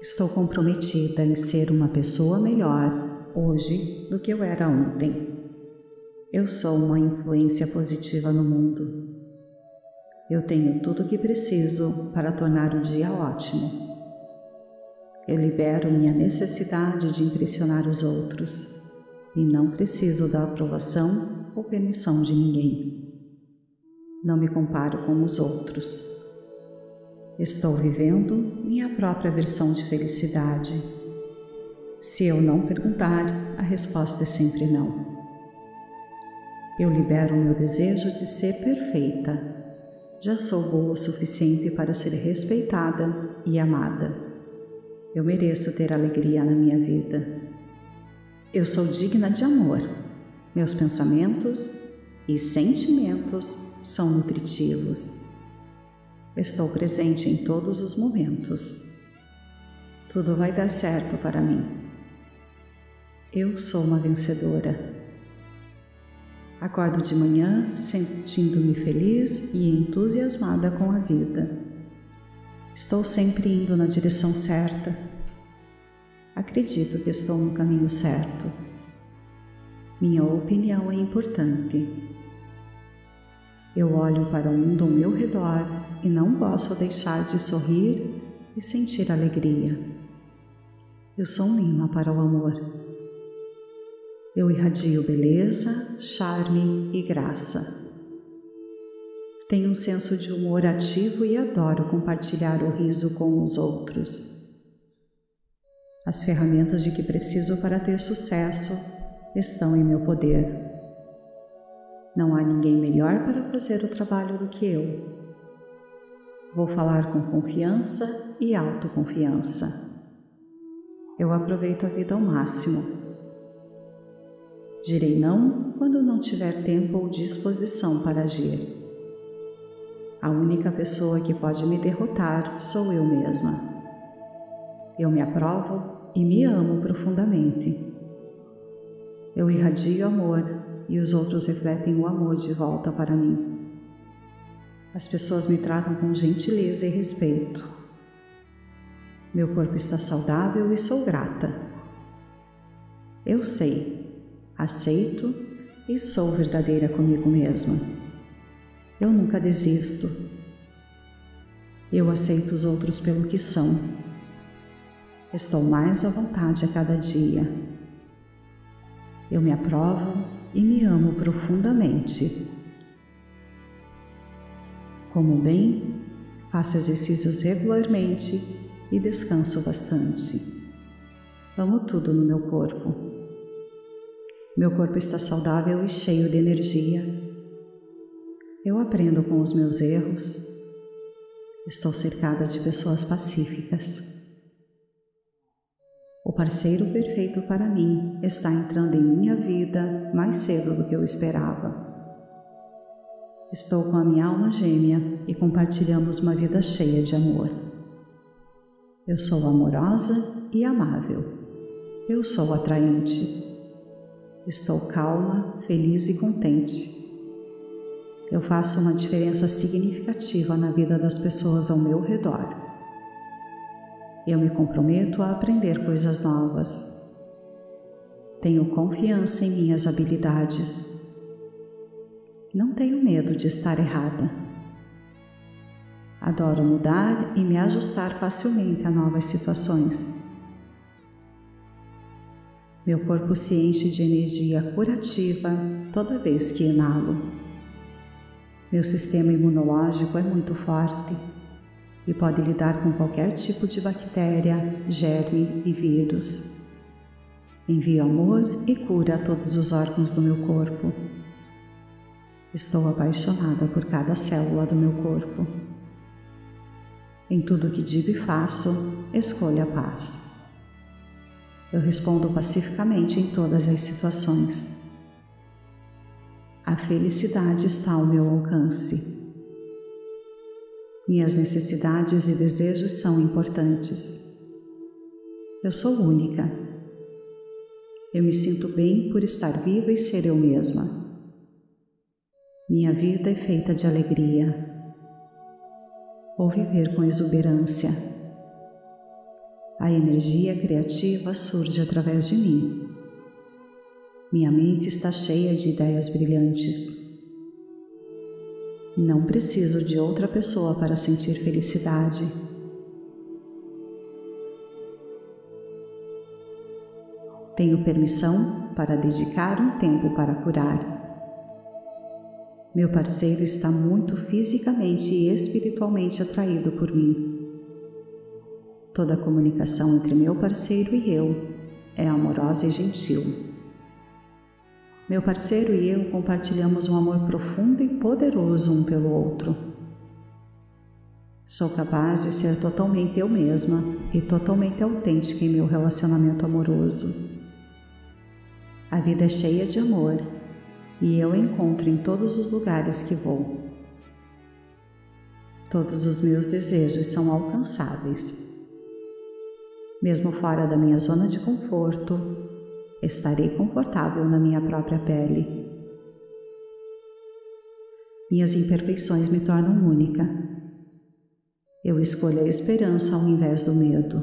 Estou comprometida em ser uma pessoa melhor hoje do que eu era ontem. Eu sou uma influência positiva no mundo. Eu tenho tudo o que preciso para tornar o dia ótimo. Eu libero minha necessidade de impressionar os outros e não preciso da aprovação ou permissão de ninguém. Não me comparo com os outros. Estou vivendo minha própria versão de felicidade. Se eu não perguntar, a resposta é sempre não. Eu libero meu desejo de ser perfeita. Já sou boa o suficiente para ser respeitada e amada. Eu mereço ter alegria na minha vida. Eu sou digna de amor. Meus pensamentos e sentimentos são nutritivos. Estou presente em todos os momentos. Tudo vai dar certo para mim. Eu sou uma vencedora. Acordo de manhã sentindo-me feliz e entusiasmada com a vida. Estou sempre indo na direção certa. Acredito que estou no caminho certo. Minha opinião é importante. Eu olho para o mundo ao meu redor e não posso deixar de sorrir e sentir alegria. Eu sou um imã para o amor. Eu irradio beleza, charme e graça. Tenho um senso de humor ativo e adoro compartilhar o riso com os outros. As ferramentas de que preciso para ter sucesso estão em meu poder. Não há ninguém melhor para fazer o trabalho do que eu. Vou falar com confiança e autoconfiança. Eu aproveito a vida ao máximo Direi não quando não tiver tempo ou disposição para agir. A única pessoa que pode me derrotar sou eu mesma. Eu me aprovo e me amo profundamente. Eu irradio amor e os outros refletem o amor de volta para mim. As pessoas me tratam com gentileza e respeito. Meu corpo está saudável e sou grata. Eu sei aceito e sou verdadeira comigo mesma. Eu nunca desisto. Eu aceito os outros pelo que são. Estou mais à vontade a cada dia. Eu me aprovo e me amo profundamente. Como bem, faço exercícios regularmente e descanso bastante. Amo tudo no meu corpo. Meu corpo está saudável e cheio de energia. Eu aprendo com os meus erros. Estou cercada de pessoas pacíficas. O parceiro perfeito para mim está entrando em minha vida mais cedo do que eu esperava. Estou com a minha alma gêmea e compartilhamos uma vida cheia de amor. Eu sou amorosa e amável. Eu sou atraente. Estou calma, feliz e contente. Eu faço uma diferença significativa na vida das pessoas ao meu redor. Eu me comprometo a aprender coisas novas. Tenho confiança em minhas habilidades. Não tenho medo de estar errada. Adoro mudar e me ajustar facilmente a novas situações. Meu corpo se enche de energia curativa toda vez que inalo. Meu sistema imunológico é muito forte e pode lidar com qualquer tipo de bactéria, germe e vírus. Envio amor e cura a todos os órgãos do meu corpo. Estou apaixonada por cada célula do meu corpo. Em tudo que digo e faço, escolho a paz. Eu respondo pacificamente em todas as situações. A felicidade está ao meu alcance. Minhas necessidades e desejos são importantes. Eu sou única. Eu me sinto bem por estar viva e ser eu mesma. Minha vida é feita de alegria. Vou viver com exuberância A energia criativa surge através de mim. Minha mente está cheia de ideias brilhantes. Não preciso de outra pessoa para sentir felicidade. Tenho permissão para dedicar um tempo para curar. Meu parceiro está muito fisicamente e espiritualmente atraído por mim. Toda a comunicação entre meu parceiro e eu é amorosa e gentil. Meu parceiro e eu compartilhamos um amor profundo e poderoso um pelo outro. Sou capaz de ser totalmente eu mesma e totalmente autêntica em meu relacionamento amoroso. A vida é cheia de amor e eu encontro em todos os lugares que vou. Todos os meus desejos são alcançáveis. Mesmo fora da minha zona de conforto, estarei confortável na minha própria pele. Minhas imperfeições me tornam única. Eu escolho a esperança ao invés do medo.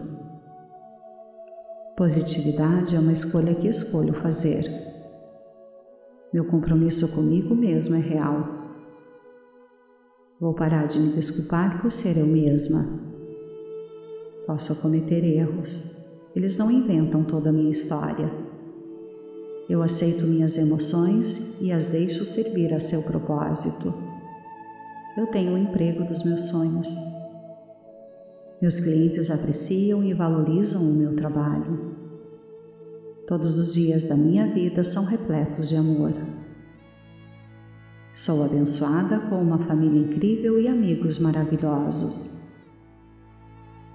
Positividade é uma escolha que escolho fazer. Meu compromisso comigo mesmo é real. Vou parar de me desculpar por ser eu mesma. Posso cometer erros, eles não inventam toda a minha história. Eu aceito minhas emoções e as deixo servir a seu propósito. Eu tenho o emprego dos meus sonhos. Meus clientes apreciam e valorizam o meu trabalho. Todos os dias da minha vida são repletos de amor. Sou abençoada com uma família incrível e amigos maravilhosos.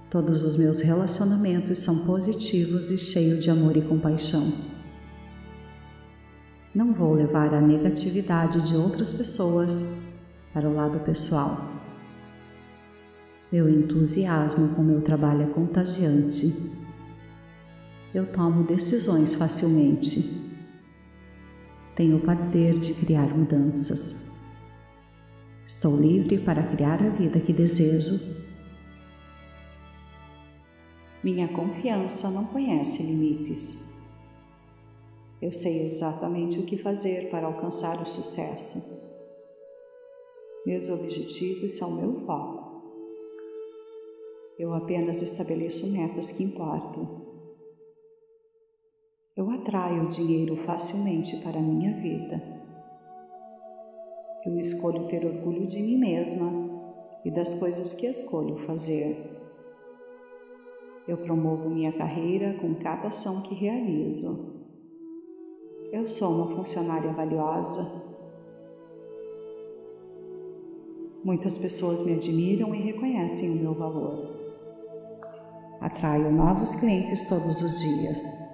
Todos os meus relacionamentos são positivos e cheios de amor e compaixão. Não vou levar a negatividade de outras pessoas para o lado pessoal. Meu entusiasmo com meu trabalho é contagiante eu tomo decisões facilmente. Tenho o poder de criar mudanças. Estou livre para criar a vida que desejo. Minha confiança não conhece limites. Eu sei exatamente o que fazer para alcançar o sucesso. Meus objetivos são meu foco. Eu apenas estabeleço metas que importam. Eu atraio dinheiro facilmente para a minha vida. Eu escolho ter orgulho de mim mesma e das coisas que escolho fazer. Eu promovo minha carreira com cada ação que realizo. Eu sou uma funcionária valiosa. Muitas pessoas me admiram e reconhecem o meu valor. Atraio novos clientes todos os dias.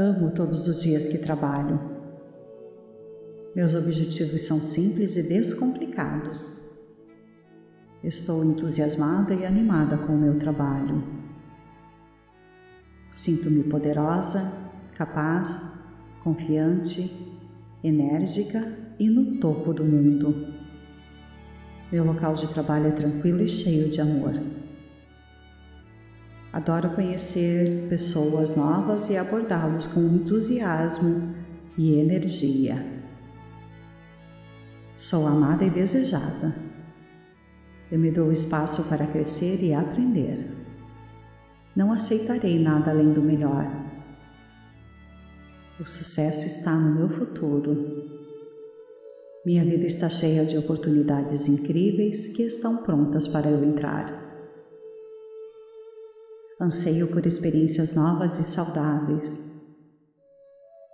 Amo todos os dias que trabalho. Meus objetivos são simples e descomplicados. Estou entusiasmada e animada com o meu trabalho. Sinto-me poderosa, capaz, confiante, enérgica e no topo do mundo. Meu local de trabalho é tranquilo e cheio de amor. Adoro conhecer pessoas novas e abordá-los com entusiasmo e energia. Sou amada e desejada. Eu me dou espaço para crescer e aprender. Não aceitarei nada além do melhor. O sucesso está no meu futuro. Minha vida está cheia de oportunidades incríveis que estão prontas para eu entrar. Anseio por experiências novas e saudáveis.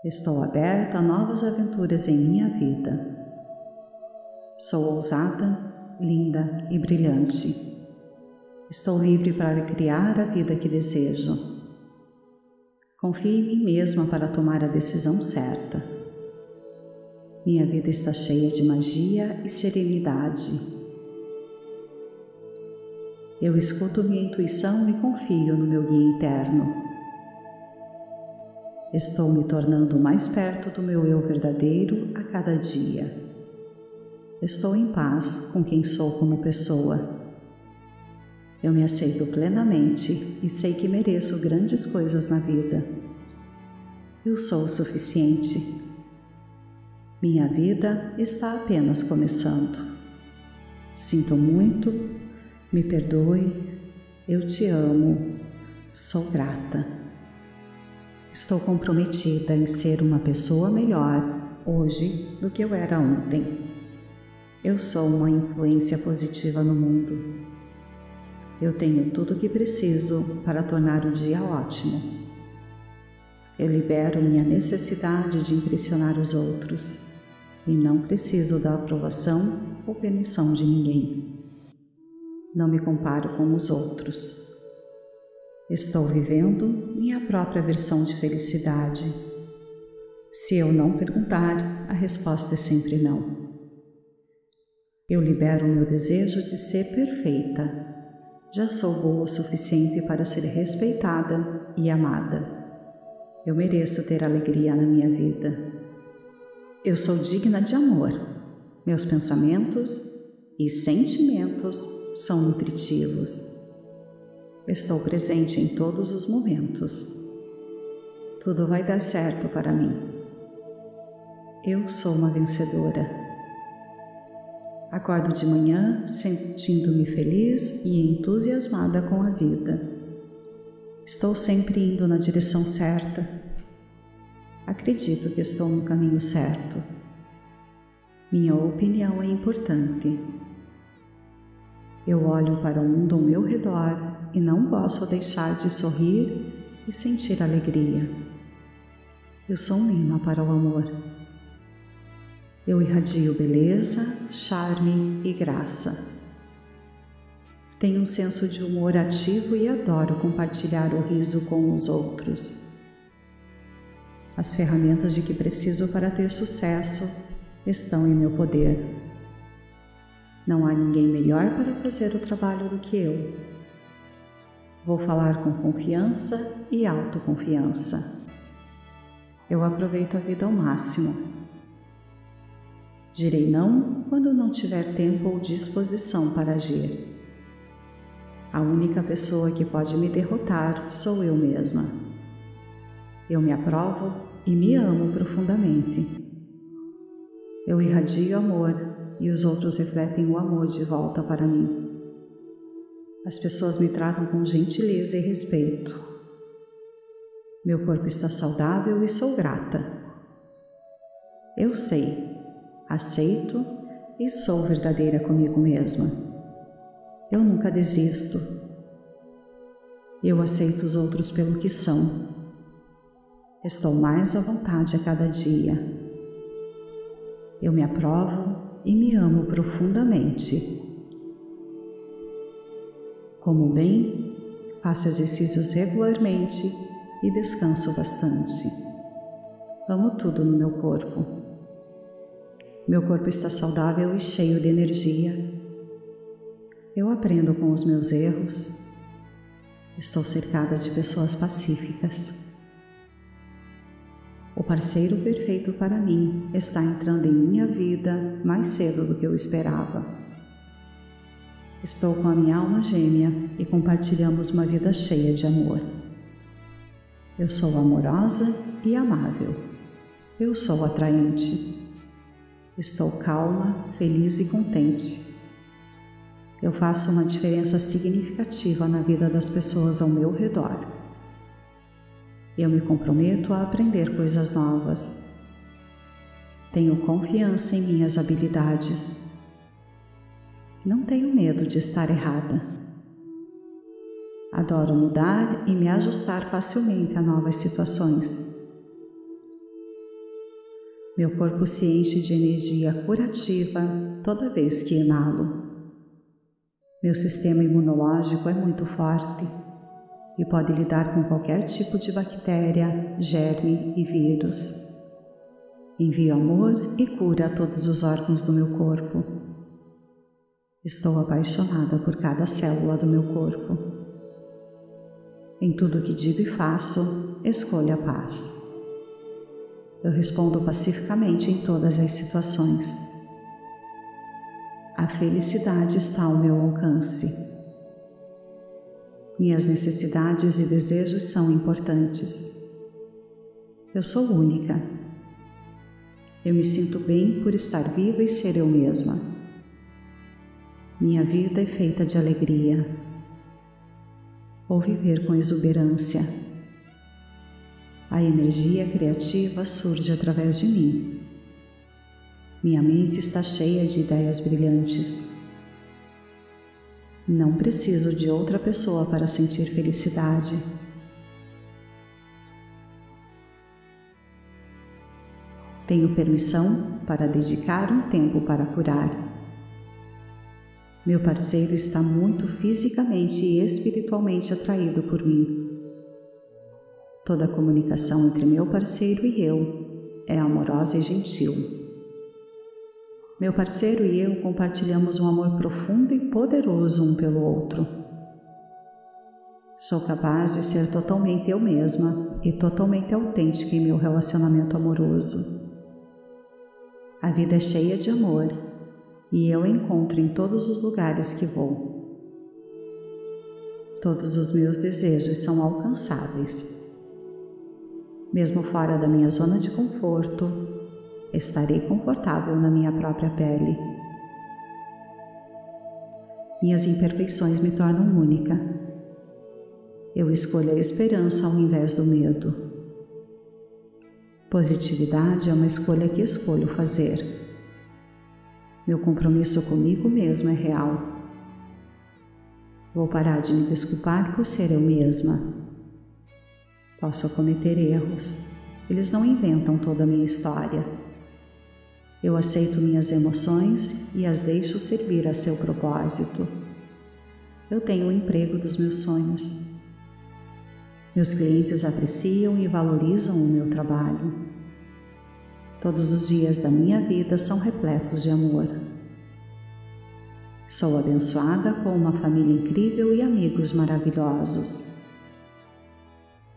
Estou aberta a novas aventuras em minha vida. Sou ousada, linda e brilhante. Estou livre para criar a vida que desejo. Confio em mim mesma para tomar a decisão certa. Minha vida está cheia de magia e serenidade. Eu escuto minha intuição e confio no meu guia interno. Estou me tornando mais perto do meu eu verdadeiro a cada dia. Estou em paz com quem sou como pessoa. Eu me aceito plenamente e sei que mereço grandes coisas na vida. Eu sou o suficiente. Minha vida está apenas começando. Sinto muito, me perdoe, eu te amo, sou grata. Estou comprometida em ser uma pessoa melhor hoje do que eu era ontem. Eu sou uma influência positiva no mundo. Eu tenho tudo o que preciso para tornar o dia ótimo. Eu libero minha necessidade de impressionar os outros e não preciso da aprovação ou permissão de ninguém. Não me comparo com os outros. Estou vivendo minha própria versão de felicidade. Se eu não perguntar, a resposta é sempre não. Eu libero o meu desejo de ser perfeita já sou boa o suficiente para ser respeitada e amada. Eu mereço ter alegria na minha vida. Eu sou digna de amor. Meus pensamentos e sentimentos são nutritivos. Estou presente em todos os momentos. Tudo vai dar certo para mim. Eu sou uma vencedora. Acordo de manhã sentindo-me feliz e entusiasmada com a vida. Estou sempre indo na direção certa. Acredito que estou no caminho certo. Minha opinião é importante. Eu olho para o mundo ao meu redor e não posso deixar de sorrir e sentir alegria. Eu sou um imã para o amor. Eu irradio beleza, charme e graça. Tenho um senso de humor ativo e adoro compartilhar o riso com os outros. As ferramentas de que preciso para ter sucesso estão em meu poder. Não há ninguém melhor para fazer o trabalho do que eu. Vou falar com confiança e autoconfiança. Eu aproveito a vida ao máximo Direi não quando não tiver tempo ou disposição para agir. A única pessoa que pode me derrotar sou eu mesma. Eu me aprovo e me amo profundamente. Eu irradio amor e os outros refletem o amor de volta para mim. As pessoas me tratam com gentileza e respeito. Meu corpo está saudável e sou grata. Eu sei aceito e sou verdadeira comigo mesma. Eu nunca desisto. Eu aceito os outros pelo que são. Estou mais à vontade a cada dia. Eu me aprovo e me amo profundamente. Como bem, faço exercícios regularmente e descanso bastante. Amo tudo no meu corpo. Meu corpo está saudável e cheio de energia. Eu aprendo com os meus erros. Estou cercada de pessoas pacíficas. O parceiro perfeito para mim está entrando em minha vida mais cedo do que eu esperava. Estou com a minha alma gêmea e compartilhamos uma vida cheia de amor. Eu sou amorosa e amável. Eu sou atraente. Estou calma, feliz e contente. Eu faço uma diferença significativa na vida das pessoas ao meu redor. Eu me comprometo a aprender coisas novas. Tenho confiança em minhas habilidades. Não tenho medo de estar errada. Adoro mudar e me ajustar facilmente a novas situações. Meu corpo se enche de energia curativa toda vez que inalo. Meu sistema imunológico é muito forte e pode lidar com qualquer tipo de bactéria, germe e vírus. Envio amor e cura a todos os órgãos do meu corpo. Estou apaixonada por cada célula do meu corpo. Em tudo que digo e faço, escolho a paz. Eu respondo pacificamente em todas as situações. A felicidade está ao meu alcance. Minhas necessidades e desejos são importantes. Eu sou única. Eu me sinto bem por estar viva e ser eu mesma. Minha vida é feita de alegria. Vou viver com exuberância. A energia criativa surge através de mim. Minha mente está cheia de ideias brilhantes. Não preciso de outra pessoa para sentir felicidade. Tenho permissão para dedicar um tempo para curar. Meu parceiro está muito fisicamente e espiritualmente atraído por mim. Toda a comunicação entre meu parceiro e eu é amorosa e gentil. Meu parceiro e eu compartilhamos um amor profundo e poderoso um pelo outro. Sou capaz de ser totalmente eu mesma e totalmente autêntica em meu relacionamento amoroso. A vida é cheia de amor e eu encontro em todos os lugares que vou. Todos os meus desejos são alcançáveis. Mesmo fora da minha zona de conforto, estarei confortável na minha própria pele. Minhas imperfeições me tornam única. Eu escolho a esperança ao invés do medo. Positividade é uma escolha que escolho fazer. Meu compromisso comigo mesmo é real. Vou parar de me desculpar por ser eu mesma. Posso cometer erros, eles não inventam toda a minha história. Eu aceito minhas emoções e as deixo servir a seu propósito. Eu tenho o emprego dos meus sonhos. Meus clientes apreciam e valorizam o meu trabalho. Todos os dias da minha vida são repletos de amor. Sou abençoada com uma família incrível e amigos maravilhosos.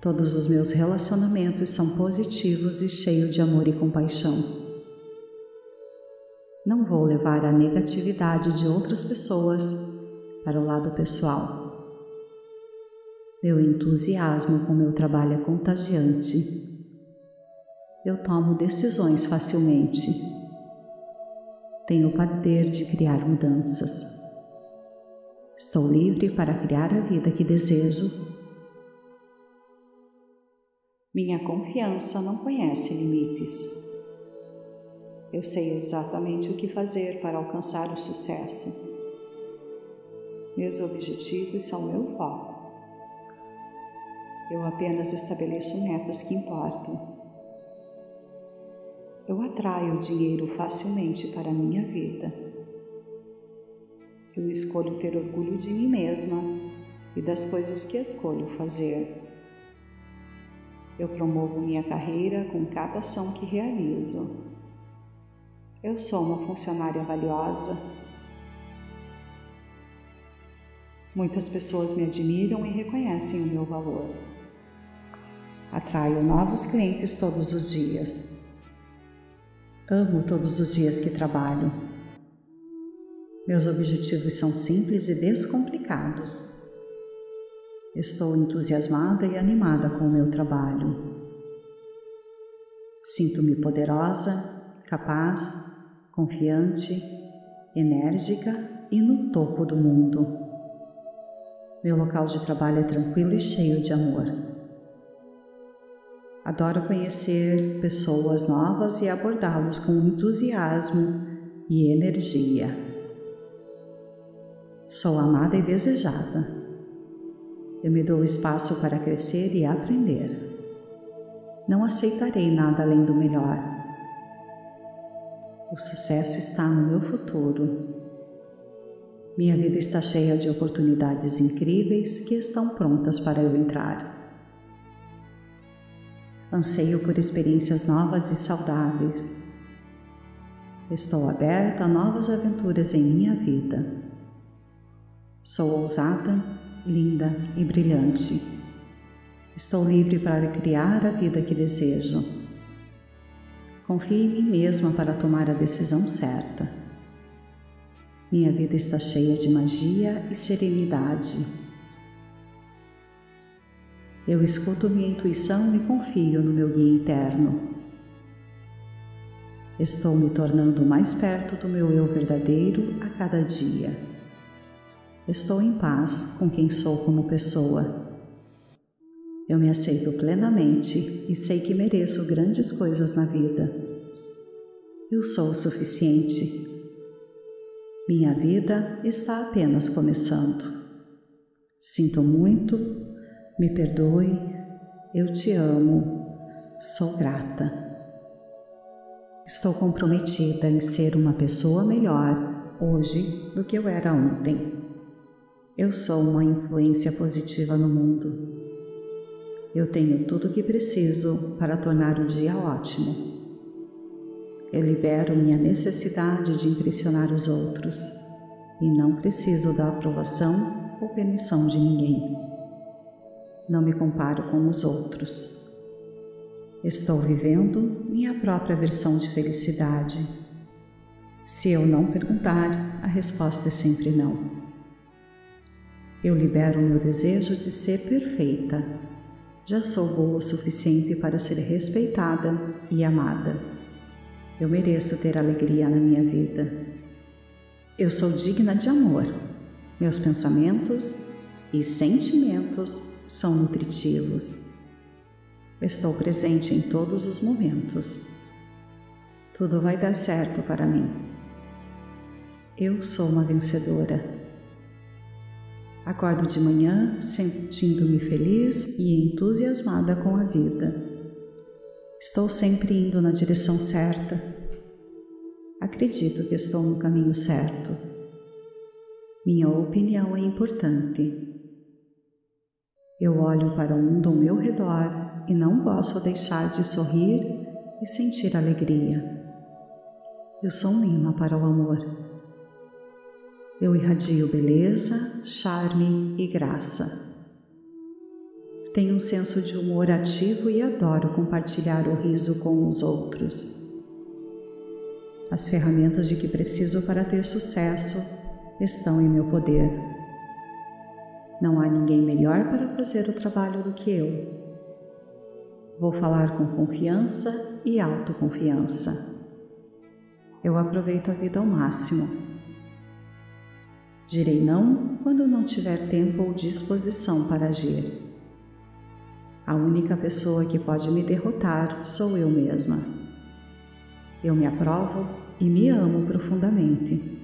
Todos os meus relacionamentos são positivos e cheios de amor e compaixão. Não vou levar a negatividade de outras pessoas para o lado pessoal. Meu entusiasmo com meu trabalho é contagiante. Eu tomo decisões facilmente. Tenho o poder de criar mudanças. Estou livre para criar a vida que desejo. Minha confiança não conhece limites. Eu sei exatamente o que fazer para alcançar o sucesso. Meus objetivos são meu foco. Eu apenas estabeleço metas que importam. Eu atraio dinheiro facilmente para a minha vida. Eu escolho ter orgulho de mim mesma e das coisas que escolho fazer. Eu promovo minha carreira com cada ação que realizo. Eu sou uma funcionária valiosa. Muitas pessoas me admiram e reconhecem o meu valor. Atraio novos clientes todos os dias. Amo todos os dias que trabalho. Meus objetivos são simples e descomplicados. Estou entusiasmada e animada com o meu trabalho. Sinto-me poderosa capaz, confiante, enérgica e no topo do mundo. Meu local de trabalho é tranquilo e cheio de amor. Adoro conhecer pessoas novas e abordá-los com entusiasmo e energia. Sou amada e desejada. Eu me dou espaço para crescer e aprender. Não aceitarei nada além do melhor. O sucesso está no meu futuro. Minha vida está cheia de oportunidades incríveis que estão prontas para eu entrar. Anseio por experiências novas e saudáveis. Estou aberta a novas aventuras em minha vida. Sou ousada, linda e brilhante. Estou livre para criar a vida que desejo. Confie em mim mesma para tomar a decisão certa. Minha vida está cheia de magia e serenidade. Eu escuto minha intuição e confio no meu guia interno. Estou me tornando mais perto do meu eu verdadeiro a cada dia. Estou em paz com quem sou como pessoa. Eu me aceito plenamente e sei que mereço grandes coisas na vida. Eu sou o suficiente. Minha vida está apenas começando. Sinto muito, me perdoe, eu te amo, sou grata. Estou comprometida em ser uma pessoa melhor hoje do que eu era ontem. Eu sou uma influência positiva no mundo. Eu tenho tudo o que preciso para tornar o dia ótimo. Eu libero minha necessidade de impressionar os outros e não preciso da aprovação ou permissão de ninguém. Não me comparo com os outros. Estou vivendo minha própria versão de felicidade. Se eu não perguntar, a resposta é sempre não. Eu libero meu desejo de ser perfeita já sou boa o suficiente para ser respeitada e amada. Eu mereço ter alegria na minha vida. Eu sou digna de amor. Meus pensamentos e sentimentos são nutritivos. Estou presente em todos os momentos. Tudo vai dar certo para mim. Eu sou uma vencedora. Acordo de manhã sentindo-me feliz e entusiasmada com a vida. Estou sempre indo na direção certa. Acredito que estou no caminho certo. Minha opinião é importante. Eu olho para o mundo ao meu redor e não posso deixar de sorrir e sentir alegria. Eu sou um imã para o amor. Eu irradio beleza, charme e graça. Tenho um senso de humor ativo e adoro compartilhar o riso com os outros. As ferramentas de que preciso para ter sucesso estão em meu poder. Não há ninguém melhor para fazer o trabalho do que eu. Vou falar com confiança e autoconfiança. Eu aproveito a vida ao máximo Direi não quando não tiver tempo ou disposição para agir. A única pessoa que pode me derrotar sou eu mesma. Eu me aprovo e me amo profundamente.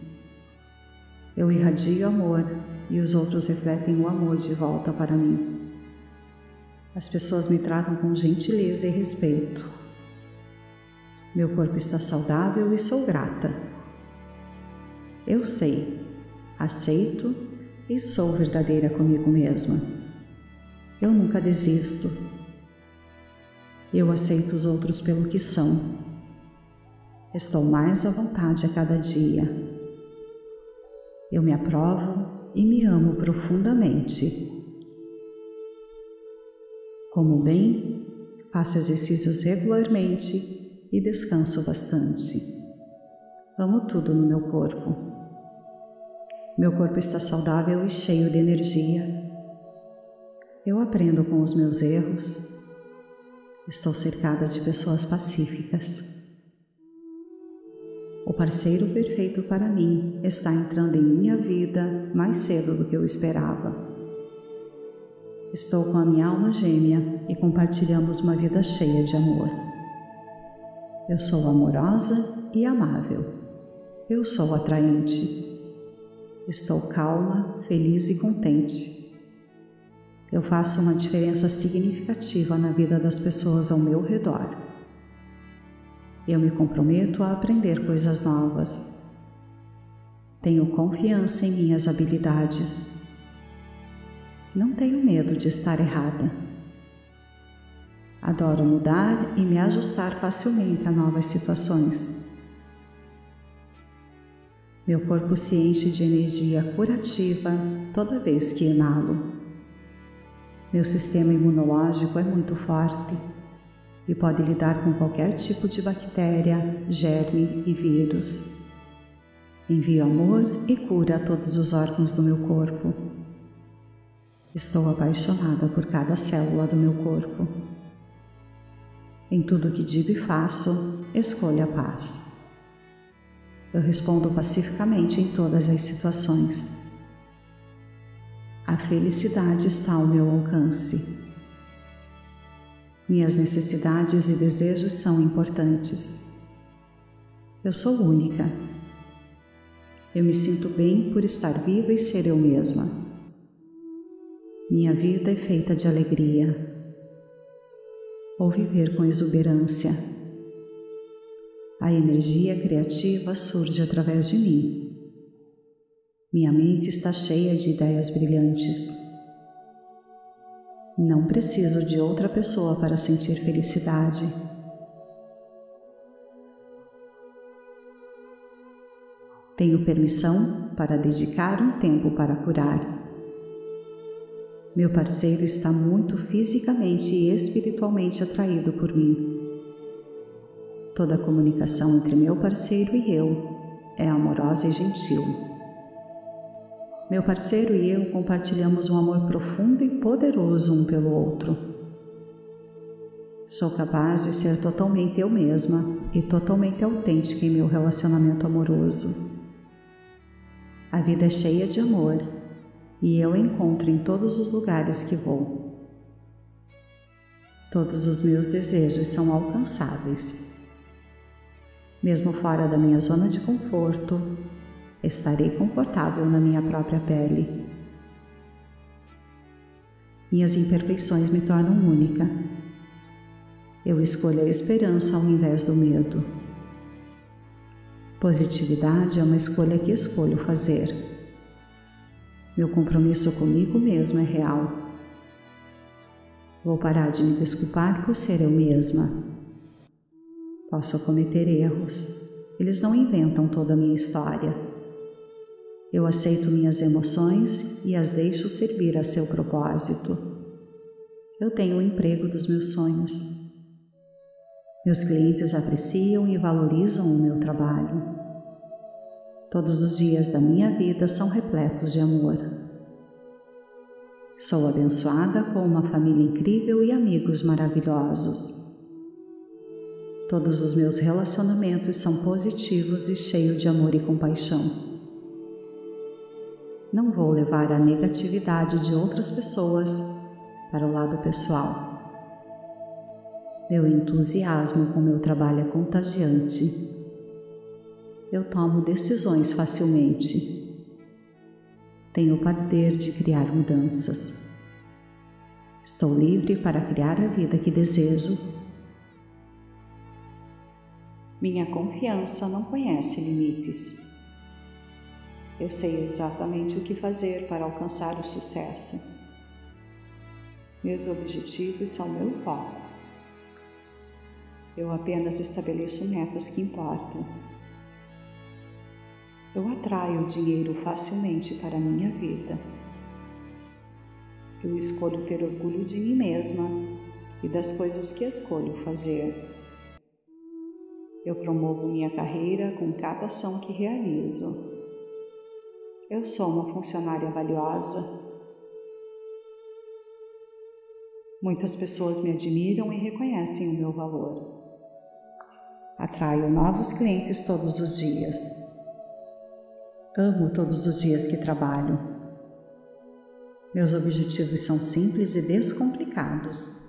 Eu irradio amor e os outros refletem o amor de volta para mim. As pessoas me tratam com gentileza e respeito. Meu corpo está saudável e sou grata. Eu sei aceito e sou verdadeira comigo mesma. Eu nunca desisto. Eu aceito os outros pelo que são. Estou mais à vontade a cada dia. Eu me aprovo e me amo profundamente. Como bem, faço exercícios regularmente e descanso bastante. Amo tudo no meu corpo. Meu corpo está saudável e cheio de energia. Eu aprendo com os meus erros. Estou cercada de pessoas pacíficas. O parceiro perfeito para mim está entrando em minha vida mais cedo do que eu esperava. Estou com a minha alma gêmea e compartilhamos uma vida cheia de amor. Eu sou amorosa e amável. Eu sou atraente. Estou calma, feliz e contente. Eu faço uma diferença significativa na vida das pessoas ao meu redor. Eu me comprometo a aprender coisas novas. Tenho confiança em minhas habilidades. Não tenho medo de estar errada. Adoro mudar e me ajustar facilmente a novas situações. Meu corpo se enche de energia curativa toda vez que inalo. Meu sistema imunológico é muito forte e pode lidar com qualquer tipo de bactéria, germe e vírus. Envio amor e cura a todos os órgãos do meu corpo. Estou apaixonada por cada célula do meu corpo. Em tudo que digo e faço, escolho a paz. Eu respondo pacificamente em todas as situações. A felicidade está ao meu alcance. Minhas necessidades e desejos são importantes. Eu sou única. Eu me sinto bem por estar viva e ser eu mesma. Minha vida é feita de alegria. Vou viver com exuberância a energia criativa surge através de mim. Minha mente está cheia de ideias brilhantes. Não preciso de outra pessoa para sentir felicidade. Tenho permissão para dedicar um tempo para curar. Meu parceiro está muito fisicamente e espiritualmente atraído por mim. Toda a comunicação entre meu parceiro e eu é amorosa e gentil. Meu parceiro e eu compartilhamos um amor profundo e poderoso um pelo outro. Sou capaz de ser totalmente eu mesma e totalmente autêntica em meu relacionamento amoroso. A vida é cheia de amor e eu encontro em todos os lugares que vou. Todos os meus desejos são alcançáveis mesmo fora da minha zona de conforto, estarei confortável na minha própria pele. Minhas imperfeições me tornam única. Eu escolho a esperança ao invés do medo. Positividade é uma escolha que escolho fazer. Meu compromisso comigo mesmo é real. Vou parar de me desculpar por ser eu mesma Posso cometer erros, eles não inventam toda a minha história. Eu aceito minhas emoções e as deixo servir a seu propósito. Eu tenho o emprego dos meus sonhos. Meus clientes apreciam e valorizam o meu trabalho. Todos os dias da minha vida são repletos de amor. Sou abençoada com uma família incrível e amigos maravilhosos. Todos os meus relacionamentos são positivos e cheios de amor e compaixão. Não vou levar a negatividade de outras pessoas para o lado pessoal. Meu entusiasmo com meu trabalho é contagiante. Eu tomo decisões facilmente. Tenho o poder de criar mudanças. Estou livre para criar a vida que desejo minha confiança não conhece limites. Eu sei exatamente o que fazer para alcançar o sucesso. Meus objetivos são meu foco. Eu apenas estabeleço metas que importam. Eu atraio dinheiro facilmente para minha vida. Eu escolho ter orgulho de mim mesma e das coisas que escolho fazer. Eu promovo minha carreira com cada ação que realizo. Eu sou uma funcionária valiosa. Muitas pessoas me admiram e reconhecem o meu valor. Atraio novos clientes todos os dias. Amo todos os dias que trabalho. Meus objetivos são simples e descomplicados.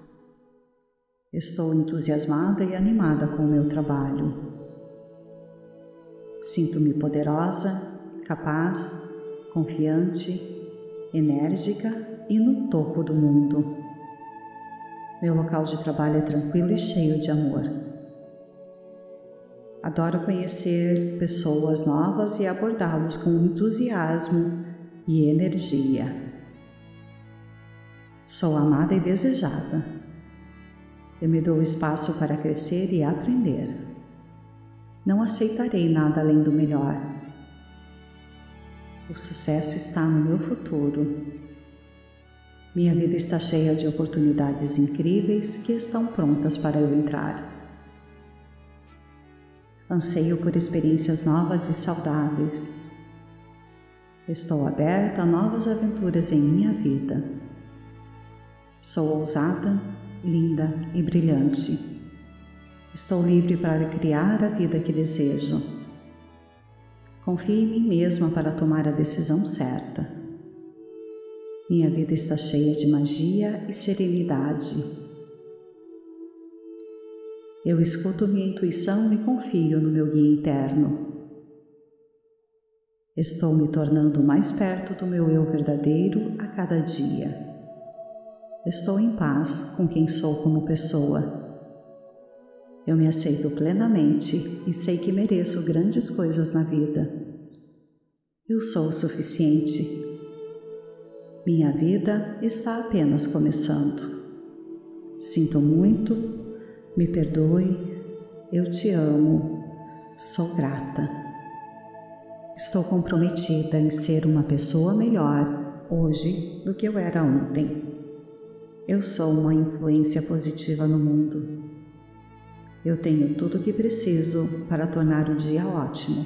Estou entusiasmada e animada com o meu trabalho. Sinto-me poderosa, capaz, confiante, enérgica e no topo do mundo. Meu local de trabalho é tranquilo e cheio de amor. Adoro conhecer pessoas novas e abordá-los com entusiasmo e energia. Sou amada e desejada. Eu me dou espaço para crescer e aprender. Não aceitarei nada além do melhor. O sucesso está no meu futuro. Minha vida está cheia de oportunidades incríveis que estão prontas para eu entrar. Anseio por experiências novas e saudáveis. Estou aberta a novas aventuras em minha vida. Sou ousada, linda e brilhante. Estou livre para criar a vida que desejo. Confio em mim mesma para tomar a decisão certa. Minha vida está cheia de magia e serenidade. Eu escuto minha intuição e confio no meu guia interno. Estou me tornando mais perto do meu eu verdadeiro a cada dia. Estou em paz com quem sou como pessoa. Eu me aceito plenamente e sei que mereço grandes coisas na vida. Eu sou o suficiente. Minha vida está apenas começando. Sinto muito, me perdoe, eu te amo, sou grata. Estou comprometida em ser uma pessoa melhor hoje do que eu era ontem. Eu sou uma influência positiva no mundo. Eu tenho tudo o que preciso para tornar o dia ótimo.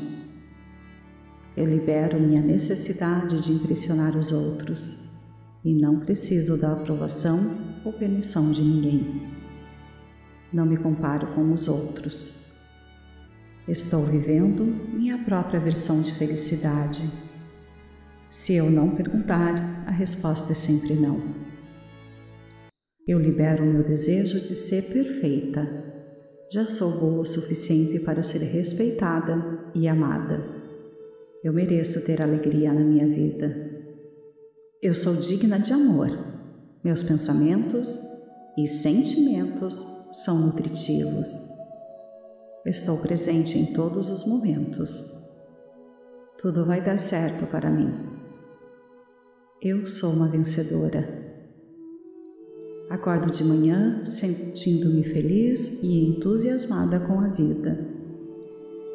Eu libero minha necessidade de impressionar os outros e não preciso da aprovação ou permissão de ninguém. Não me comparo com os outros. Estou vivendo minha própria versão de felicidade. Se eu não perguntar, a resposta é sempre não. Eu libero meu desejo de ser perfeita. Já sou boa o suficiente para ser respeitada e amada. Eu mereço ter alegria na minha vida. Eu sou digna de amor. Meus pensamentos e sentimentos são nutritivos. Estou presente em todos os momentos. Tudo vai dar certo para mim. Eu sou uma vencedora. Acordo de manhã sentindo-me feliz e entusiasmada com a vida.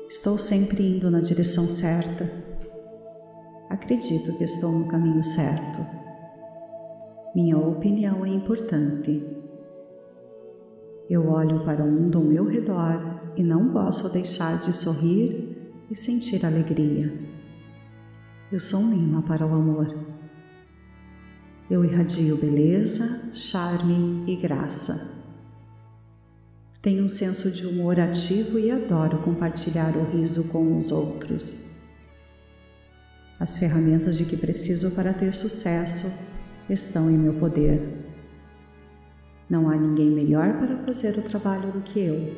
Estou sempre indo na direção certa. Acredito que estou no caminho certo. Minha opinião é importante. Eu olho para o mundo ao meu redor e não posso deixar de sorrir e sentir alegria. Eu sou um imã para o amor. Eu irradio beleza, charme e graça. Tenho um senso de humor ativo e adoro compartilhar o riso com os outros. As ferramentas de que preciso para ter sucesso estão em meu poder. Não há ninguém melhor para fazer o trabalho do que eu.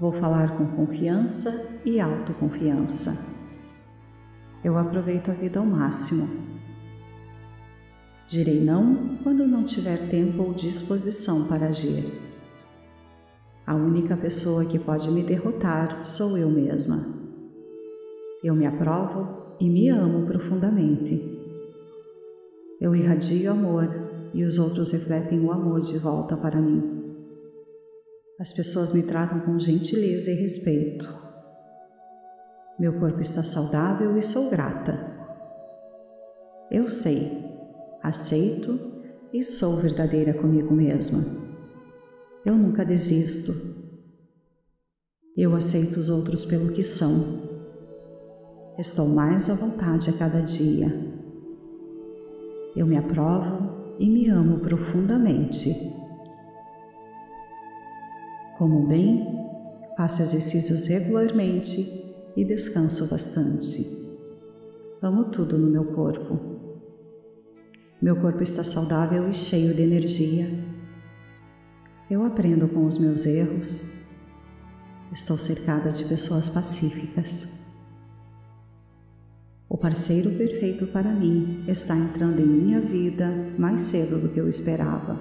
Vou falar com confiança e autoconfiança. Eu aproveito a vida ao máximo. Direi não quando não tiver tempo ou disposição para agir. A única pessoa que pode me derrotar sou eu mesma. Eu me aprovo e me amo profundamente. Eu irradio amor e os outros refletem o amor de volta para mim. As pessoas me tratam com gentileza e respeito. Meu corpo está saudável e sou grata. Eu sei, aceito e sou verdadeira comigo mesma. Eu nunca desisto. Eu aceito os outros pelo que são. Estou mais à vontade a cada dia. Eu me aprovo e me amo profundamente. Como bem, faço exercícios regularmente e descanso bastante. Amo tudo no meu corpo. Meu corpo está saudável e cheio de energia. Eu aprendo com os meus erros. Estou cercada de pessoas pacíficas. O parceiro perfeito para mim está entrando em minha vida mais cedo do que eu esperava.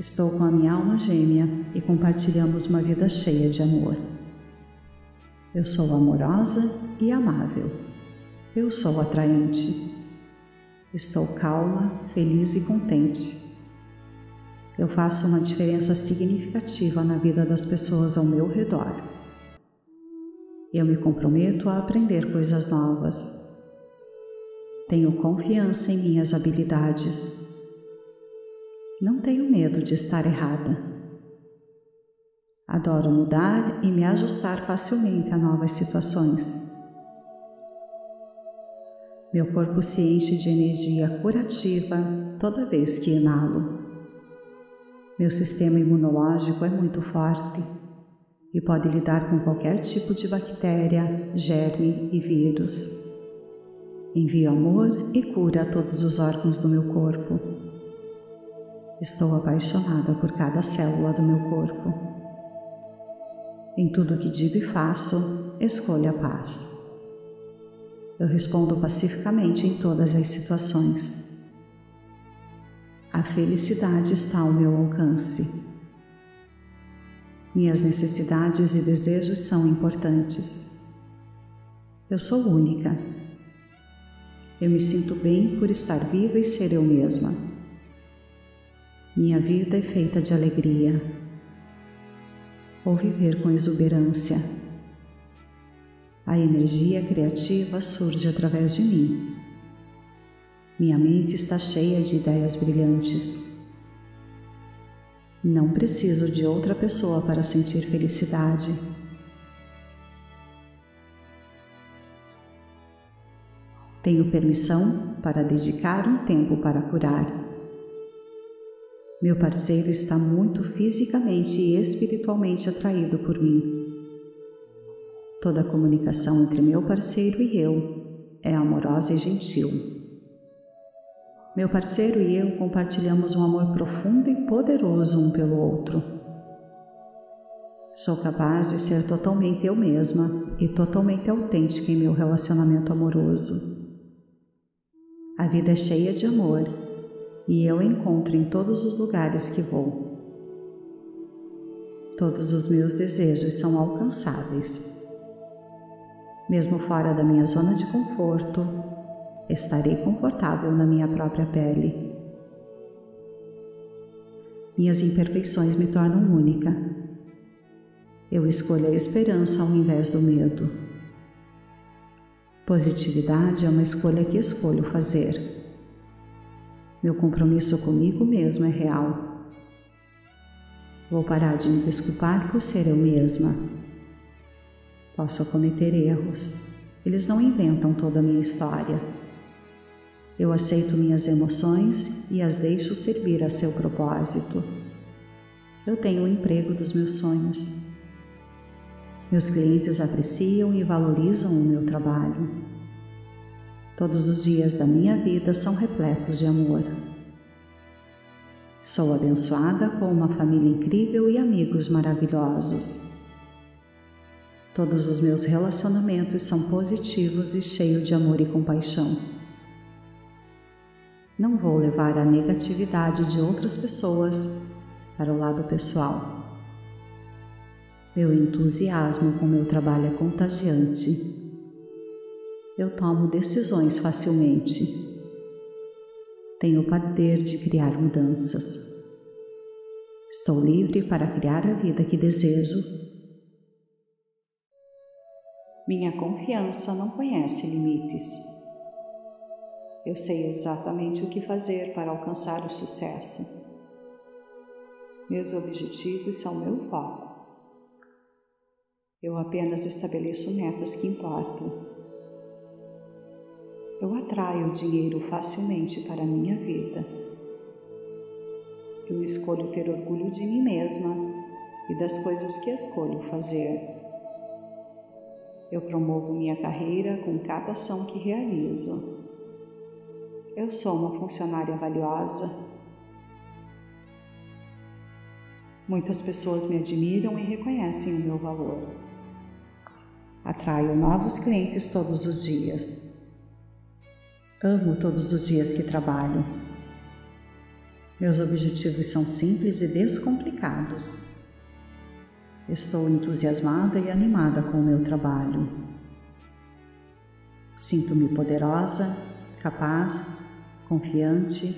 Estou com a minha alma gêmea e compartilhamos uma vida cheia de amor. Eu sou amorosa e amável. Eu sou atraente. Estou calma, feliz e contente. Eu faço uma diferença significativa na vida das pessoas ao meu redor. Eu me comprometo a aprender coisas novas. Tenho confiança em minhas habilidades não tenho medo de estar errada. Adoro mudar e me ajustar facilmente a novas situações. Meu corpo se enche de energia curativa toda vez que inalo. Meu sistema imunológico é muito forte e pode lidar com qualquer tipo de bactéria, germe e vírus. Envio amor e cura a todos os órgãos do meu corpo. Estou apaixonada por cada célula do meu corpo. Em tudo que digo e faço, escolho a paz. Eu respondo pacificamente em todas as situações. A felicidade está ao meu alcance. Minhas necessidades e desejos são importantes. Eu sou única. Eu me sinto bem por estar viva e ser eu mesma. Minha vida é feita de alegria. Vou viver com exuberância. A energia criativa surge através de mim. Minha mente está cheia de ideias brilhantes. Não preciso de outra pessoa para sentir felicidade. Tenho permissão para dedicar um tempo para curar. Meu parceiro está muito fisicamente e espiritualmente atraído por mim. Toda a comunicação entre meu parceiro e eu é amorosa e gentil. Meu parceiro e eu compartilhamos um amor profundo e poderoso um pelo outro. Sou capaz de ser totalmente eu mesma e totalmente autêntica em meu relacionamento amoroso. A vida é cheia de amor e eu encontro em todos os lugares que vou. Todos os meus desejos são alcançáveis. Mesmo fora da minha zona de conforto, estarei confortável na minha própria pele. Minhas imperfeições me tornam única. Eu escolho a esperança ao invés do medo. Positividade é uma escolha que escolho fazer. Meu compromisso comigo mesmo é real. Vou parar de me desculpar por ser eu mesma. Posso cometer erros, eles não inventam toda a minha história. Eu aceito minhas emoções e as deixo servir a seu propósito. Eu tenho o emprego dos meus sonhos. Meus clientes apreciam e valorizam o meu trabalho. Todos os dias da minha vida são repletos de amor. Sou abençoada com uma família incrível e amigos maravilhosos. Todos os meus relacionamentos são positivos e cheios de amor e compaixão. Não vou levar a negatividade de outras pessoas para o lado pessoal. Meu entusiasmo com meu trabalho é contagiante eu tomo decisões facilmente. Tenho o poder de criar mudanças. Estou livre para criar a vida que desejo. Minha confiança não conhece limites. Eu sei exatamente o que fazer para alcançar o sucesso. Meus objetivos são meu foco. Eu apenas estabeleço metas que importam eu atraio dinheiro facilmente para a minha vida. Eu escolho ter orgulho de mim mesma e das coisas que escolho fazer. Eu promovo minha carreira com cada ação que realizo. Eu sou uma funcionária valiosa. Muitas pessoas me admiram e reconhecem o meu valor. Atraio novos clientes todos os dias. Amo todos os dias que trabalho. Meus objetivos são simples e descomplicados. Estou entusiasmada e animada com o meu trabalho. Sinto-me poderosa, capaz, confiante,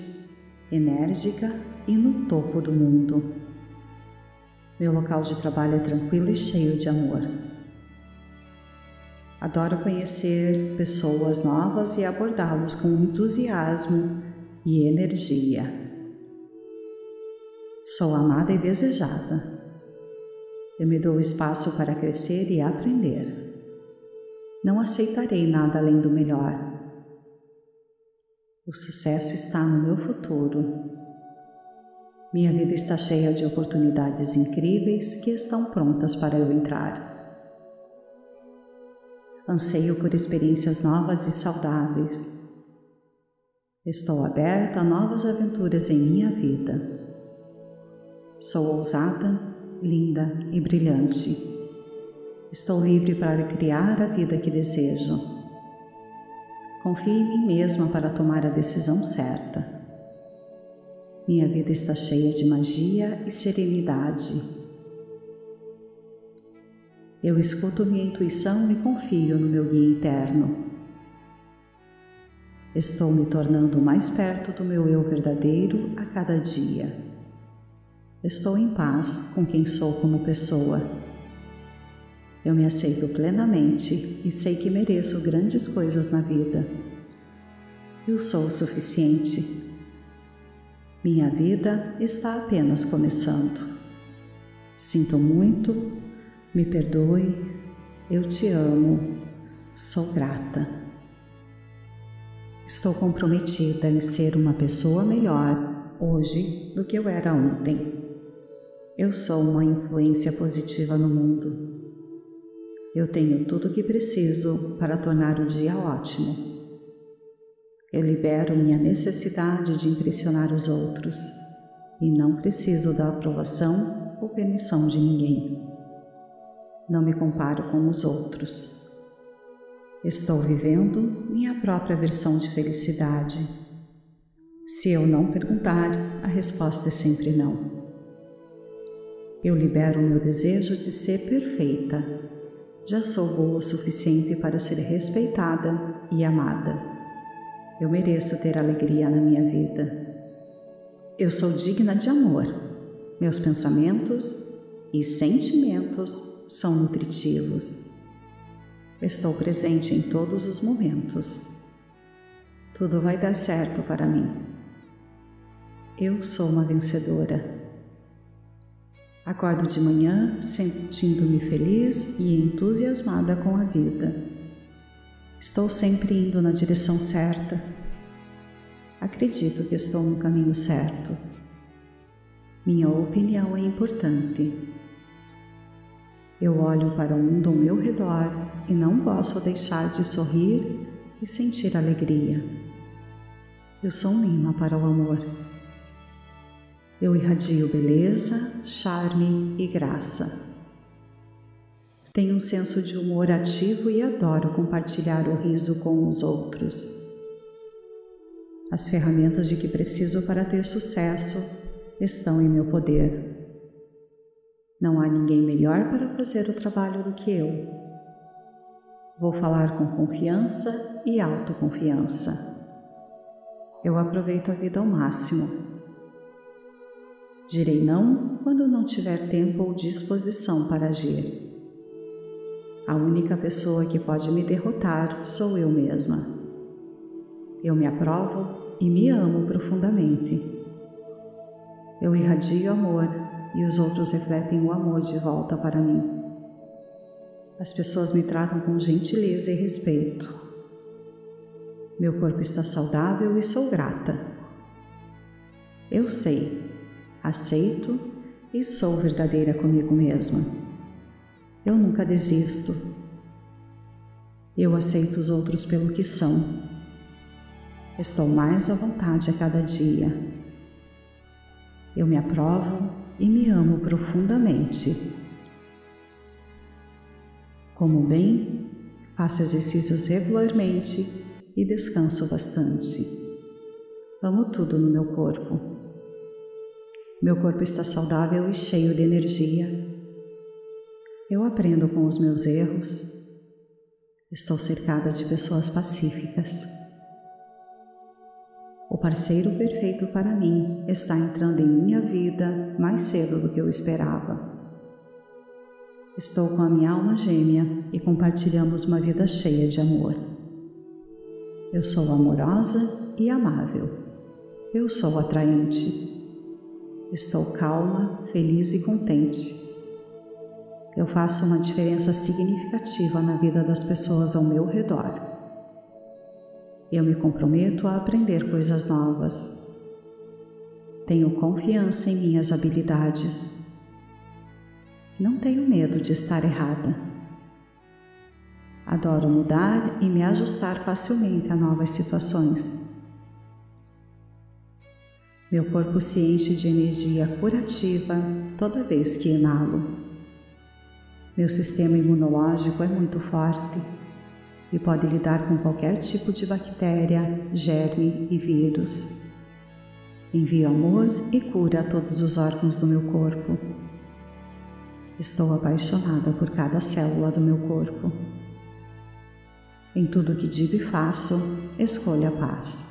enérgica e no topo do mundo. Meu local de trabalho é tranquilo e cheio de amor. Adoro conhecer pessoas novas e abordá-los com entusiasmo e energia. Sou amada e desejada. Eu me dou espaço para crescer e aprender. Não aceitarei nada além do melhor. O sucesso está no meu futuro. Minha vida está cheia de oportunidades incríveis que estão prontas para eu entrar. Anseio por experiências novas e saudáveis. Estou aberta a novas aventuras em minha vida. Sou ousada, linda e brilhante. Estou livre para criar a vida que desejo. Confie em mim mesma para tomar a decisão certa. Minha vida está cheia de magia e serenidade. Eu escuto minha intuição e confio no meu guia interno. Estou me tornando mais perto do meu eu verdadeiro a cada dia. Estou em paz com quem sou como pessoa. Eu me aceito plenamente e sei que mereço grandes coisas na vida. Eu sou o suficiente minha vida está apenas começando. Sinto muito, me perdoe, eu te amo, sou grata. Estou comprometida em ser uma pessoa melhor hoje do que eu era ontem. Eu sou uma influência positiva no mundo. Eu tenho tudo o que preciso para tornar o dia ótimo. Eu libero minha necessidade de impressionar os outros e não preciso da aprovação ou permissão de ninguém. Não me comparo com os outros. Estou vivendo minha própria versão de felicidade. Se eu não perguntar, a resposta é sempre não. Eu libero o meu desejo de ser perfeita. Já sou boa o suficiente para ser respeitada e amada. Eu mereço ter alegria na minha vida. Eu sou digna de amor. Meus pensamentos e sentimentos são nutritivos. Estou presente em todos os momentos. Tudo vai dar certo para mim. Eu sou uma vencedora. Acordo de manhã sentindo-me feliz e entusiasmada com a vida. Estou sempre indo na direção certa. Acredito que estou no caminho certo. Minha opinião é importante. Eu olho para o mundo ao meu redor e não posso deixar de sorrir e sentir alegria. Eu sou um imã para o amor. Eu irradio beleza, charme e graça. Tenho um senso de humor ativo e adoro compartilhar o riso com os outros. As ferramentas de que preciso para ter sucesso estão em meu poder. Não há ninguém melhor para fazer o trabalho do que eu. Vou falar com confiança e autoconfiança. Eu aproveito a vida ao máximo. Direi não quando não tiver tempo ou disposição para agir. A única pessoa que pode me derrotar sou eu mesma. Eu me aprovo e me amo profundamente. Eu irradio amor e os outros refletem o amor de volta para mim. As pessoas me tratam com gentileza e respeito. Meu corpo está saudável e sou grata. Eu sei, aceito e sou verdadeira comigo mesma. Eu nunca desisto. Eu aceito os outros pelo que são. Estou mais à vontade a cada dia. Eu me aprovo e me amo profundamente. Como bem, faço exercícios regularmente e descanso bastante. Amo tudo no meu corpo. Meu corpo está saudável e cheio de energia eu aprendo com os meus erros. Estou cercada de pessoas pacíficas. O parceiro perfeito para mim está entrando em minha vida mais cedo do que eu esperava. Estou com a minha alma gêmea e compartilhamos uma vida cheia de amor. Eu sou amorosa e amável. Eu sou atraente. Estou calma, feliz e contente eu faço uma diferença significativa na vida das pessoas ao meu redor. Eu me comprometo a aprender coisas novas. Tenho confiança em minhas habilidades. Não tenho medo de estar errada. Adoro mudar e me ajustar facilmente a novas situações. Meu corpo se enche de energia curativa toda vez que inalo. Meu sistema imunológico é muito forte e pode lidar com qualquer tipo de bactéria, germe e vírus. Envio amor e cura a todos os órgãos do meu corpo. Estou apaixonada por cada célula do meu corpo. Em tudo que digo e faço, escolho a paz.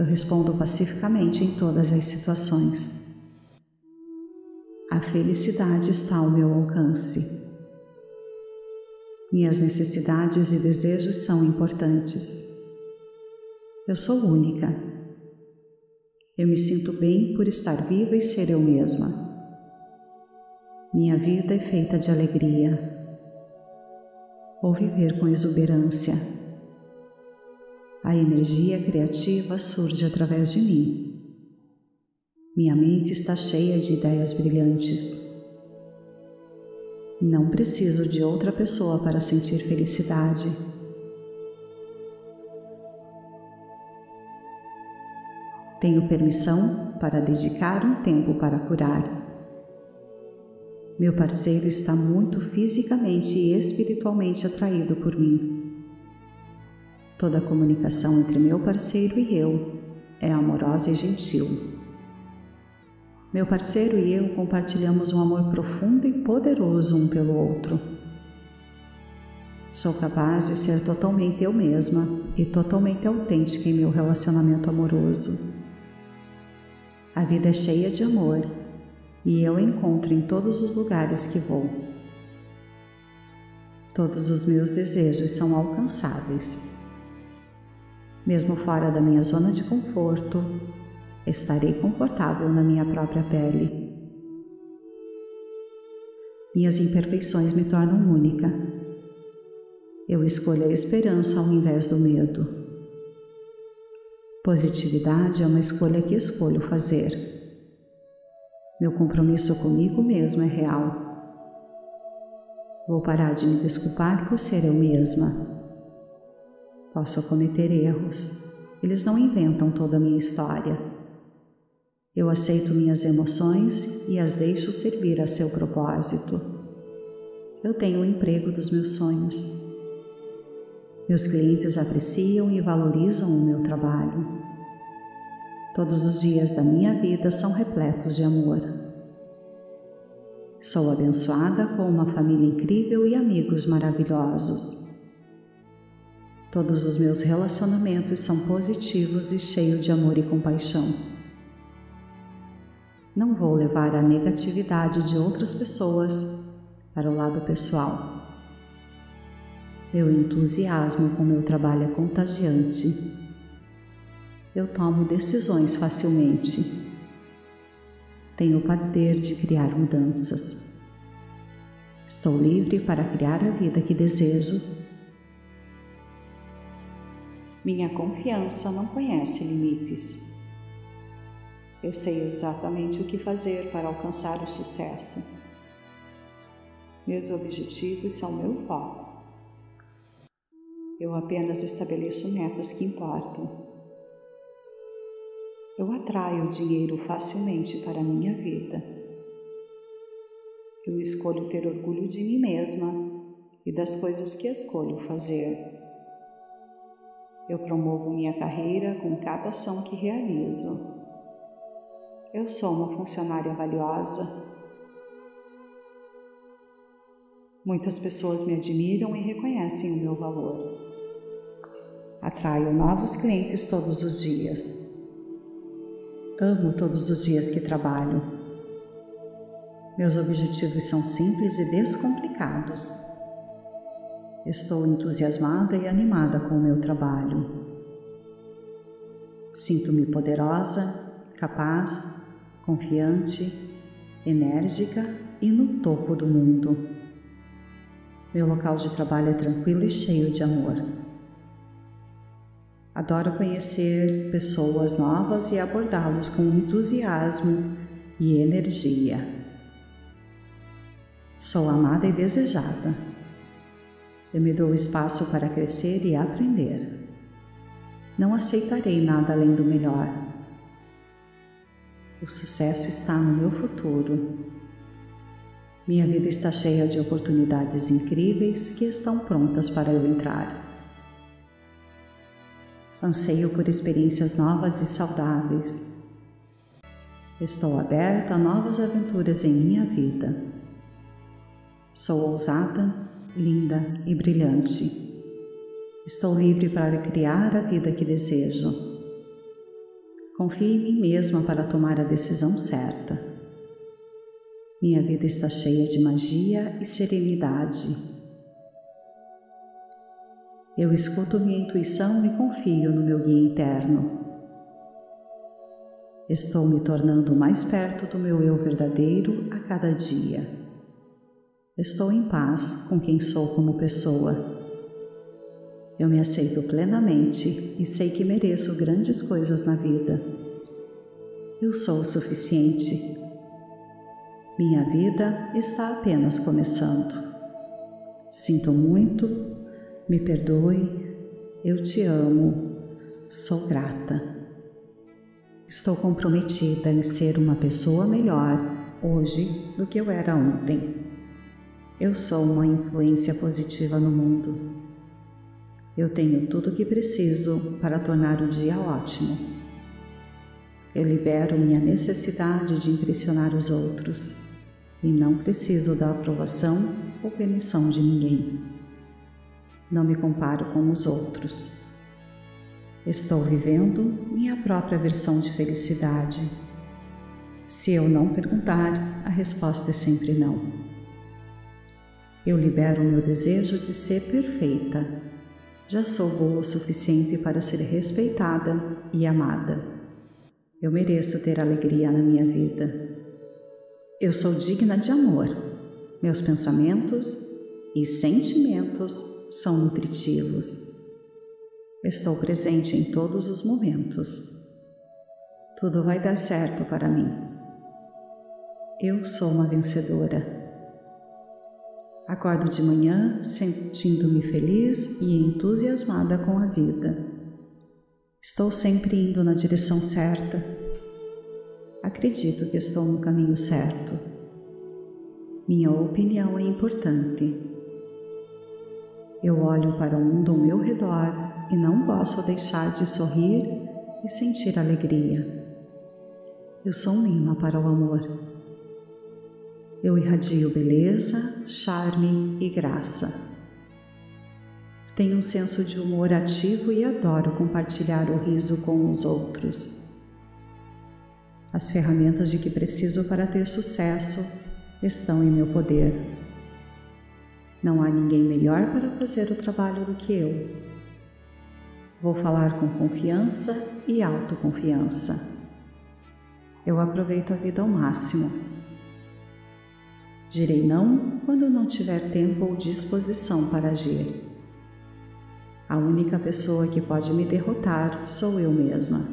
Eu respondo pacificamente em todas as situações. A felicidade está ao meu alcance. Minhas necessidades e desejos são importantes. Eu sou única. Eu me sinto bem por estar viva e ser eu mesma. Minha vida é feita de alegria. Vou viver com exuberância. A energia criativa surge através de mim. Minha mente está cheia de ideias brilhantes. Não preciso de outra pessoa para sentir felicidade. Tenho permissão para dedicar um tempo para curar. Meu parceiro está muito fisicamente e espiritualmente atraído por mim. Toda a comunicação entre meu parceiro e eu é amorosa e gentil. Meu parceiro e eu compartilhamos um amor profundo e poderoso um pelo outro. Sou capaz de ser totalmente eu mesma e totalmente autêntica em meu relacionamento amoroso. A vida é cheia de amor e eu encontro em todos os lugares que vou. Todos os meus desejos são alcançáveis. Mesmo fora da minha zona de conforto, estarei confortável na minha própria pele. Minhas imperfeições me tornam única. Eu escolho a esperança ao invés do medo. Positividade é uma escolha que escolho fazer. Meu compromisso comigo mesmo é real. Vou parar de me desculpar por ser eu mesma. Posso cometer erros, eles não inventam toda a minha história. Eu aceito minhas emoções e as deixo servir a seu propósito. Eu tenho o emprego dos meus sonhos. Meus clientes apreciam e valorizam o meu trabalho. Todos os dias da minha vida são repletos de amor. Sou abençoada com uma família incrível e amigos maravilhosos. Todos os meus relacionamentos são positivos e cheios de amor e compaixão. Não vou levar a negatividade de outras pessoas para o lado pessoal. Meu entusiasmo com meu trabalho é contagiante. Eu tomo decisões facilmente. Tenho o poder de criar mudanças. Estou livre para criar a vida que desejo. Minha confiança não conhece limites. Eu sei exatamente o que fazer para alcançar o sucesso. Meus objetivos são meu foco. Eu apenas estabeleço metas que importam. Eu atraio dinheiro facilmente para a minha vida. Eu escolho ter orgulho de mim mesma e das coisas que escolho fazer. Eu promovo minha carreira com cada ação que realizo. Eu sou uma funcionária valiosa. Muitas pessoas me admiram e reconhecem o meu valor. Atraio novos clientes todos os dias. Amo todos os dias que trabalho. Meus objetivos são simples e descomplicados. Estou entusiasmada e animada com o meu trabalho. Sinto-me poderosa, capaz confiante, enérgica e no topo do mundo. Meu local de trabalho é tranquilo e cheio de amor. Adoro conhecer pessoas novas e abordá-los com entusiasmo e energia. Sou amada e desejada. Eu me dou espaço para crescer e aprender. Não aceitarei nada além do melhor. O sucesso está no meu futuro. Minha vida está cheia de oportunidades incríveis que estão prontas para eu entrar. Anseio por experiências novas e saudáveis. Estou aberta a novas aventuras em minha vida. Sou ousada, linda e brilhante. Estou livre para criar a vida que desejo. Confio em mim mesma para tomar a decisão certa. Minha vida está cheia de magia e serenidade. Eu escuto minha intuição e confio no meu guia interno. Estou me tornando mais perto do meu eu verdadeiro a cada dia. Estou em paz com quem sou como pessoa. Eu me aceito plenamente e sei que mereço grandes coisas na vida. Eu sou o suficiente. Minha vida está apenas começando. Sinto muito, me perdoe, eu te amo, sou grata. Estou comprometida em ser uma pessoa melhor hoje do que eu era ontem. Eu sou uma influência positiva no mundo. Eu tenho tudo o que preciso para tornar o dia ótimo. Eu libero minha necessidade de impressionar os outros e não preciso da aprovação ou permissão de ninguém. Não me comparo com os outros. Estou vivendo minha própria versão de felicidade. Se eu não perguntar, a resposta é sempre não. Eu libero meu desejo de ser perfeita. Já sou boa o suficiente para ser respeitada e amada. Eu mereço ter alegria na minha vida. Eu sou digna de amor. Meus pensamentos e sentimentos são nutritivos. Estou presente em todos os momentos. Tudo vai dar certo para mim. Eu sou uma vencedora. Acordo de manhã sentindo-me feliz e entusiasmada com a vida. Estou sempre indo na direção certa. Acredito que estou no caminho certo. Minha opinião é importante. Eu olho para o mundo ao meu redor e não posso deixar de sorrir e sentir alegria. Eu sou um imã para o amor. Eu irradio beleza, charme e graça. Tenho um senso de humor ativo e adoro compartilhar o riso com os outros. As ferramentas de que preciso para ter sucesso estão em meu poder. Não há ninguém melhor para fazer o trabalho do que eu. Vou falar com confiança e autoconfiança. Eu aproveito a vida ao máximo. Direi não quando não tiver tempo ou disposição para agir. A única pessoa que pode me derrotar sou eu mesma.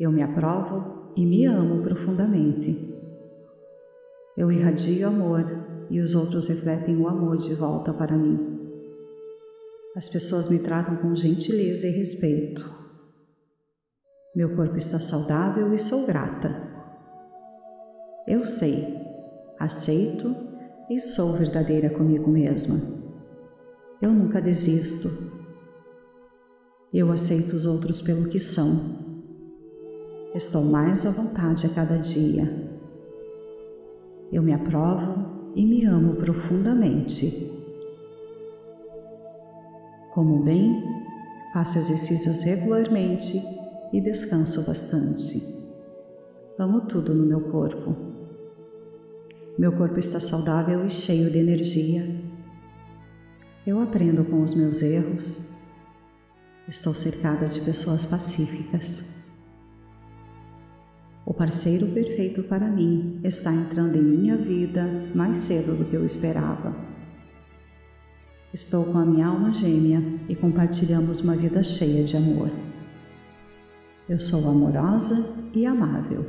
Eu me aprovo e me amo profundamente. Eu irradio amor e os outros refletem o amor de volta para mim. As pessoas me tratam com gentileza e respeito. Meu corpo está saudável e sou grata. Eu sei, aceito e sou verdadeira comigo mesma. Eu nunca desisto. Eu aceito os outros pelo que são. Estou mais à vontade a cada dia. Eu me aprovo e me amo profundamente. Como bem, faço exercícios regularmente e descanso bastante. Amo tudo no meu corpo. Meu corpo está saudável e cheio de energia. Eu aprendo com os meus erros. Estou cercada de pessoas pacíficas. O parceiro perfeito para mim está entrando em minha vida mais cedo do que eu esperava. Estou com a minha alma gêmea e compartilhamos uma vida cheia de amor. Eu sou amorosa e amável.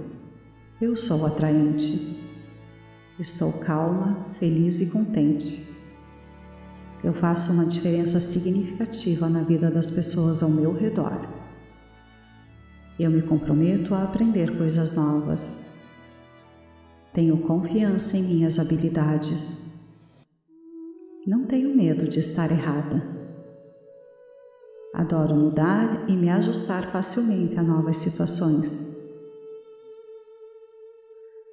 Eu sou atraente. Estou calma, feliz e contente. Eu faço uma diferença significativa na vida das pessoas ao meu redor. Eu me comprometo a aprender coisas novas. Tenho confiança em minhas habilidades não tenho medo de estar errada. Adoro mudar e me ajustar facilmente a novas situações.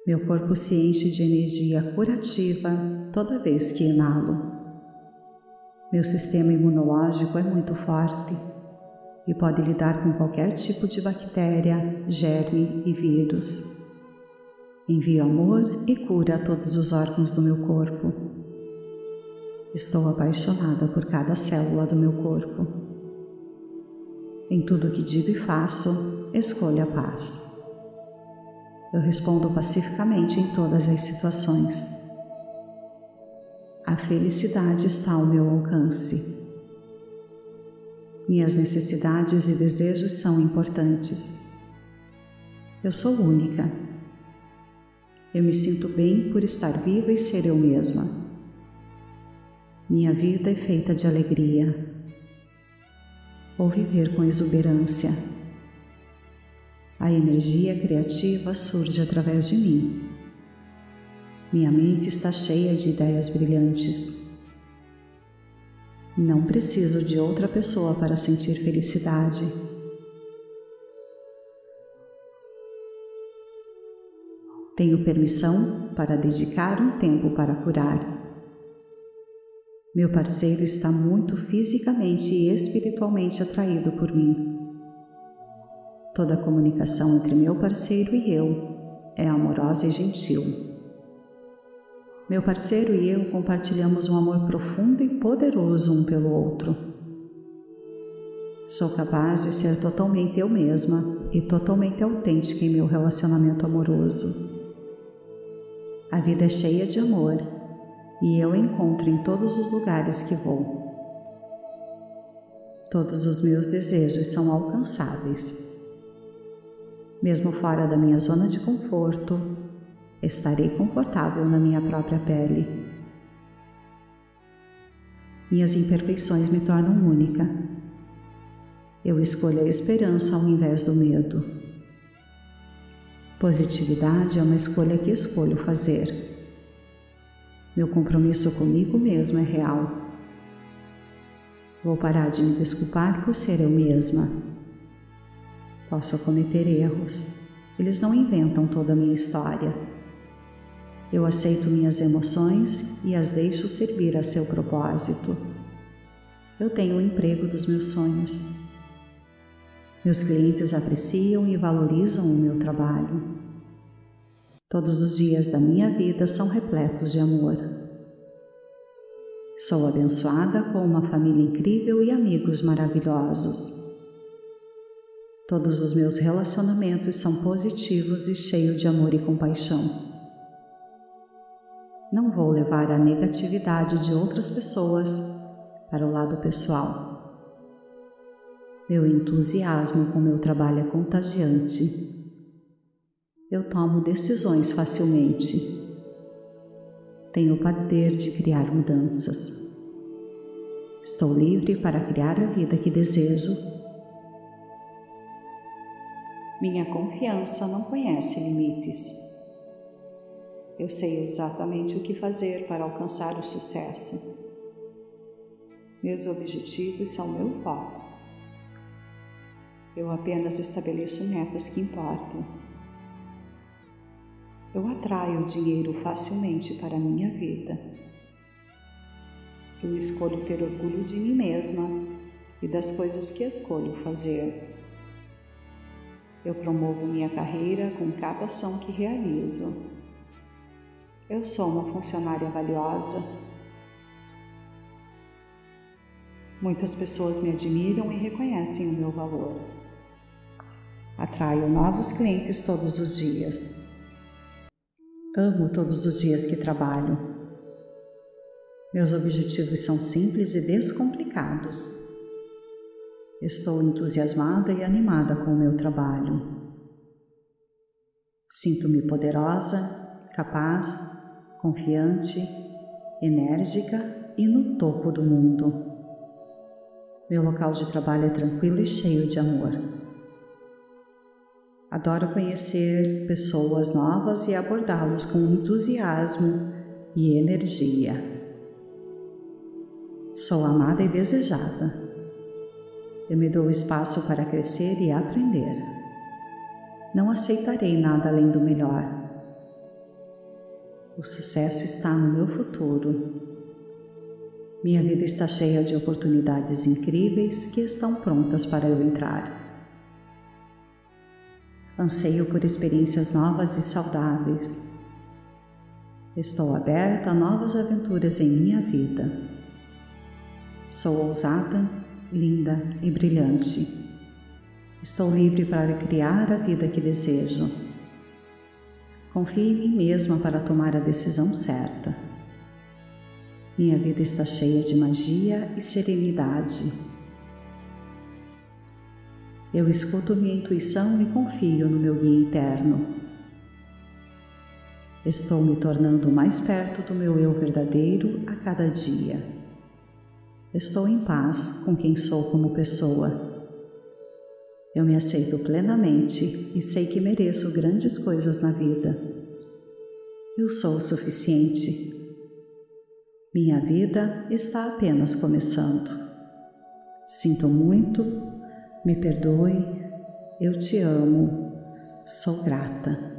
Meu corpo se enche de energia curativa toda vez que inalo. Meu sistema imunológico é muito forte e pode lidar com qualquer tipo de bactéria, germe e vírus. Envio amor e cura a todos os órgãos do meu corpo. Estou apaixonada por cada célula do meu corpo. Em tudo que digo e faço, escolho a paz. Eu respondo pacificamente em todas as situações. A felicidade está ao meu alcance. Minhas necessidades e desejos são importantes. Eu sou única. Eu me sinto bem por estar viva e ser eu mesma. Minha vida é feita de alegria. Vou viver com exuberância. A energia criativa surge através de mim. Minha mente está cheia de ideias brilhantes. Não preciso de outra pessoa para sentir felicidade. Tenho permissão para dedicar um tempo para curar. Meu parceiro está muito fisicamente e espiritualmente atraído por mim. Toda comunicação entre meu parceiro e eu é amorosa e gentil. Meu parceiro e eu compartilhamos um amor profundo e poderoso um pelo outro. Sou capaz de ser totalmente eu mesma e totalmente autêntica em meu relacionamento amoroso. A vida é cheia de amor e eu encontro em todos os lugares que vou. Todos os meus desejos são alcançáveis. Mesmo fora da minha zona de conforto, estarei confortável na minha própria pele. Minhas imperfeições me tornam única. Eu escolho a esperança ao invés do medo. Positividade é uma escolha que escolho fazer. Meu compromisso comigo mesmo é real. Vou parar de me desculpar por ser eu mesma. Posso cometer erros, eles não inventam toda a minha história. Eu aceito minhas emoções e as deixo servir a seu propósito. Eu tenho o emprego dos meus sonhos. Meus clientes apreciam e valorizam o meu trabalho. Todos os dias da minha vida são repletos de amor. Sou abençoada com uma família incrível e amigos maravilhosos. Todos os meus relacionamentos são positivos e cheios de amor e compaixão. Não vou levar a negatividade de outras pessoas para o lado pessoal. Meu entusiasmo com meu trabalho é contagiante eu tomo decisões facilmente. Tenho o poder de criar mudanças. Estou livre para criar a vida que desejo. Minha confiança não conhece limites. Eu sei exatamente o que fazer para alcançar o sucesso. Meus objetivos são meu foco. Eu apenas estabeleço metas que importam eu atraio dinheiro facilmente para a minha vida. Eu escolho ter orgulho de mim mesma e das coisas que escolho fazer. Eu promovo minha carreira com cada ação que realizo. Eu sou uma funcionária valiosa. Muitas pessoas me admiram e reconhecem o meu valor. Atraio novos clientes todos os dias. Amo todos os dias que trabalho. Meus objetivos são simples e descomplicados. Estou entusiasmada e animada com o meu trabalho. Sinto-me poderosa, capaz, confiante, enérgica e no topo do mundo. Meu local de trabalho é tranquilo e cheio de amor. Adoro conhecer pessoas novas e abordá-los com entusiasmo e energia. Sou amada e desejada. Eu me dou espaço para crescer e aprender. Não aceitarei nada além do melhor. O sucesso está no meu futuro. Minha vida está cheia de oportunidades incríveis que estão prontas para eu entrar. Anseio por experiências novas e saudáveis. Estou aberta a novas aventuras em minha vida. Sou ousada, linda e brilhante. Estou livre para criar a vida que desejo. Confio em mim mesma para tomar a decisão certa. Minha vida está cheia de magia e serenidade. Eu escuto minha intuição e confio no meu guia interno. Estou me tornando mais perto do meu eu verdadeiro a cada dia. Estou em paz com quem sou como pessoa. Eu me aceito plenamente e sei que mereço grandes coisas na vida. Eu sou o suficiente. Minha vida está apenas começando. Sinto muito, me perdoe, eu te amo, sou grata.